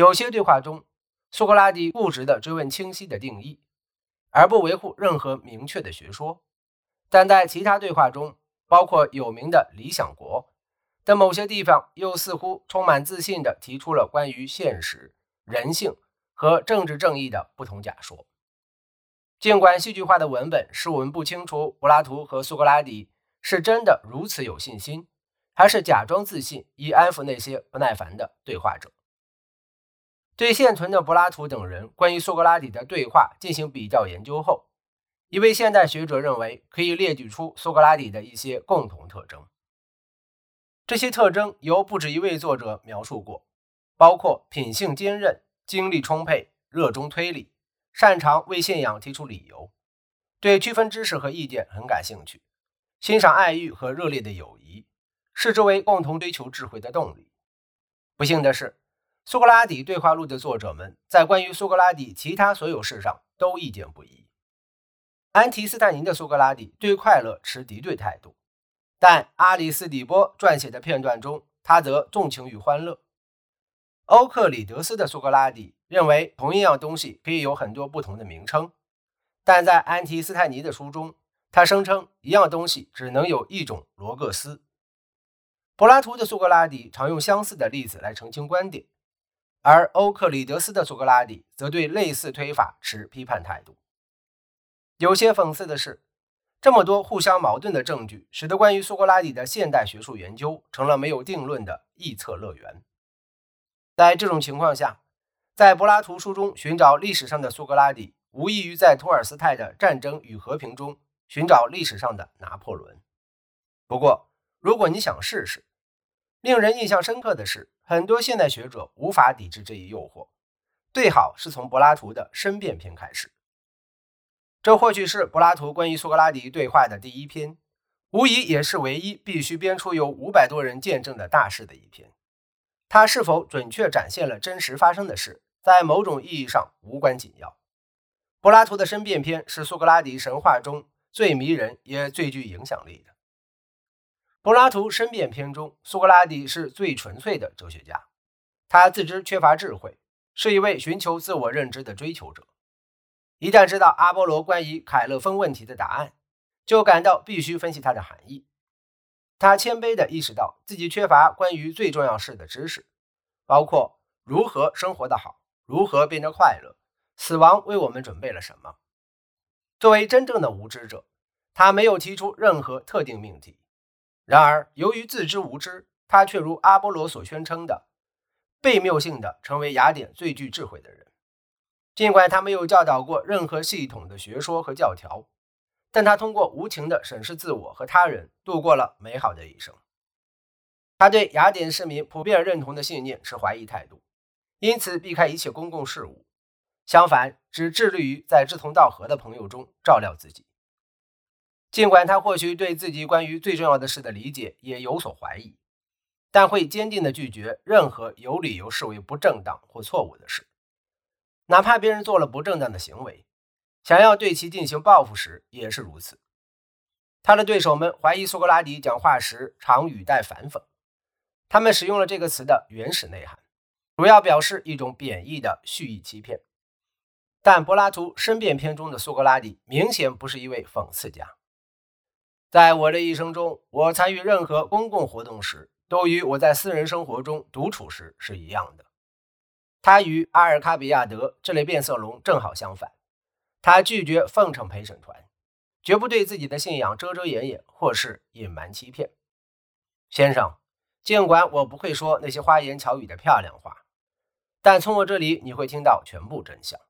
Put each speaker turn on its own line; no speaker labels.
有些对话中，苏格拉底固执地追问清晰的定义，而不维护任何明确的学说；但在其他对话中，包括有名的《理想国》的某些地方，又似乎充满自信地提出了关于现实、人性和政治正义的不同假说。尽管戏剧化的文本使我们不清楚柏拉图和苏格拉底是真的如此有信心，还是假装自信以安抚那些不耐烦的对话者。对现存的柏拉图等人关于苏格拉底的对话进行比较研究后，一位现代学者认为，可以列举出苏格拉底的一些共同特征。这些特征由不止一位作者描述过，包括品性坚韧、精力充沛、热衷推理、擅长为信仰提出理由、对区分知识和意见很感兴趣、欣赏爱欲和热烈的友谊，视之为共同追求智慧的动力。不幸的是，苏格拉底对话录的作者们在关于苏格拉底其他所有事上都意见不一。安提斯坦尼的苏格拉底对快乐持敌对态度，但阿里斯底波撰写的片段中，他则重情于欢乐。欧克里德斯的苏格拉底认为，同一样东西可以有很多不同的名称，但在安提斯坦尼的书中，他声称一样东西只能有一种罗各斯。柏拉图的苏格拉底常用相似的例子来澄清观点，而欧克里德斯的苏格拉底则对类似推法持批判态度。有些讽刺的是，这么多互相矛盾的证据，使得关于苏格拉底的现代学术研究成了没有定论的臆测乐园。在这种情况下，在柏拉图书中寻找历史上的苏格拉底，无异于在托尔斯泰的《战争与和平》中寻找历史上的拿破仑。不过，如果你想试试，令人印象深刻的是，很多现代学者无法抵制这一诱惑，最好是从柏拉图的《申辩篇》开始。这或许是柏拉图关于苏格拉底对话的第一篇，无疑也是唯一必须编出有五百多人见证的大事的一篇。它是否准确展现了真实发生的事，在某种意义上无关紧要。柏拉图的申辩篇是苏格拉底神话中最迷人也最具影响力的。柏拉图申辩篇中，苏格拉底是最纯粹的哲学家，他自知缺乏智慧，是一位寻求自我认知的追求者。一旦知道阿波罗关于凯勒峰问题的答案，就感到必须分析它的含义。他谦卑地意识到自己缺乏关于最重要事的知识，包括如何生活得好，如何变得快乐，死亡为我们准备了什么。作为真正的无知者，他没有提出任何特定命题。然而，由于自知无知，他却如阿波罗所宣称的，被谬性的成为雅典最具智慧的人。尽管他没有教导过任何系统的学说和教条，但他通过无情地审视自我和他人，度过了美好的一生。他对雅典市民普遍认同的信念持怀疑态度，因此避开一切公共事务，相反，只致力于在志同道合的朋友中照料自己。尽管他或许对自己关于最重要的事的理解也有所怀疑，但会坚定地拒绝任何有理由视为不正当或错误的事。哪怕别人做了不正当的行为，想要对其进行报复时也是如此。他的对手们怀疑苏格拉底讲话时常语带反讽，他们使用了这个词的原始内涵，主要表示一种贬义的蓄意欺骗。但柏拉图申辩篇中的苏格拉底明显不是一位讽刺家。在我的一生中，我参与任何公共活动时，都与我在私人生活中独处时是一样的。他与阿尔卡比亚德这类变色龙正好相反，他拒绝奉承陪审团，绝不对自己的信仰遮遮掩掩或是隐瞒欺骗。先生，尽管我不会说那些花言巧语的漂亮话，但从我这里你会听到全部真相。